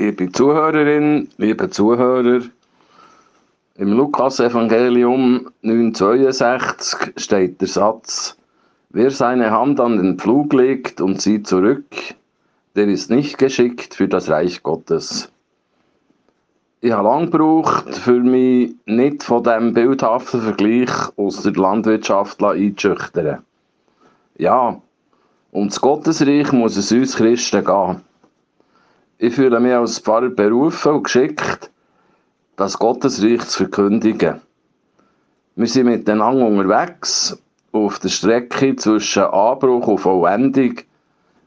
Liebe Zuhörerin, liebe Zuhörer, im Lukas-Evangelium 9,62 steht der Satz: Wer seine Hand an den Pflug legt und zieht zurück, der ist nicht geschickt für das Reich Gottes. Ich habe lange gebraucht, für mich nicht von dem bildhaften Vergleich aus der Landwirtschaft einzuschüchtern. Ja, ums Gottesreich muss es uns Christen gehen. Ich fühle mich als Pfarrer berufen und geschickt, das Gottesreich zu verkündigen. Wir sind miteinander unterwegs, auf der Strecke zwischen Anbruch und Vollendung,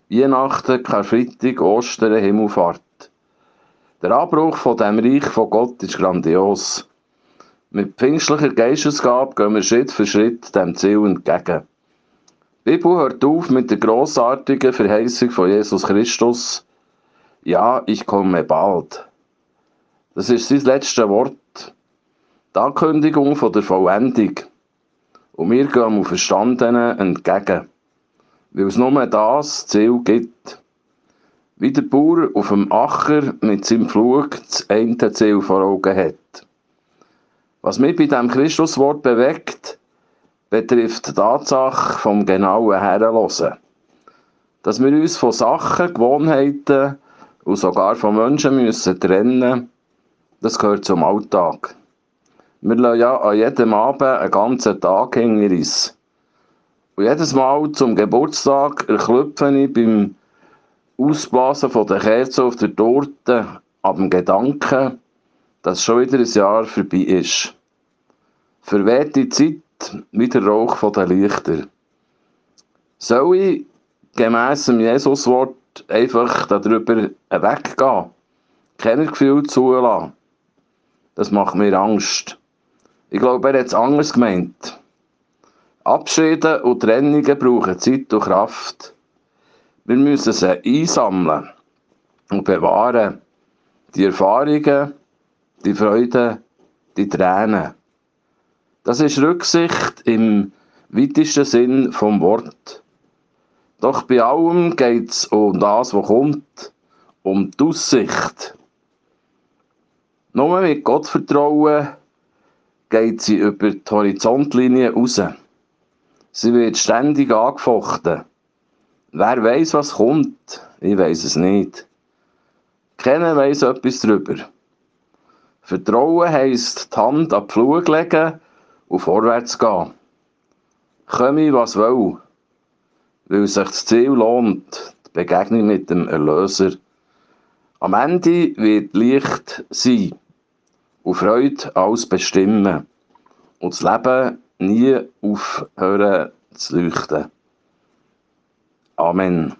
Weihnachten, Karfreitag, Ostern, Himmelfahrt. Der Anbruch von dem Reich von Gott ist grandios. Mit pfingstlicher Geistesgabe gehen wir Schritt für Schritt dem Ziel entgegen. Die Bibel hört auf mit der grossartigen Verheißung von Jesus Christus. Ja, ich komme bald. Das ist sein letztes Wort. Die Ankündigung von der Vollendung. Und wir gehen dem Verstandenen entgegen. Weil es nur das Ziel gibt. Wie der Bauer auf dem Acker mit seinem Flug das eine Ziel vor Augen hat. Was mich bei diesem Christuswort bewegt, betrifft die Tatsache vom genauen Herrenlosen. Dass wir uns von Sachen, Gewohnheiten und sogar von Menschen müssen trennen das gehört zum Alltag. Wir lassen ja an jedem Abend einen ganzen Tag hinter uns. Und jedes Mal zum Geburtstag erklüpfe ich beim Ausblasen von der Kerze auf der Torte ab dem Gedanken, dass schon wieder ein Jahr vorbei ist. Verweht die Zeit wie der Rauch von den Lichtern. Soll ich gemäss dem Jesuswort einfach darüber weggehen? Keine Gefühl zulassen? Das macht mir Angst. Ich glaube, er hat es anders gemeint. Abschiede und Trennungen brauchen Zeit und Kraft. Wir müssen sie einsammeln und bewahren. Die Erfahrungen, die Freude, die Tränen. Das ist Rücksicht im weitesten Sinn vom Wort. Doch bei allem geht es um das, was kommt, um die Aussicht. Nur mit Gottvertrauen geht sie über die Horizontlinie raus. Sie wird ständig angefochten. Wer weiß, was kommt? Ich weiß es nicht. Keiner weiß etwas darüber. Vertrauen heisst, die Hand an die Flur legen und vorwärts gehen. Komme, was will, weil sich das Ziel lohnt, die Begegnung mit dem Erlöser. Am Ende wird Licht sein und Freude alles bestimmen und das Leben nie aufhören zu leuchten. Amen.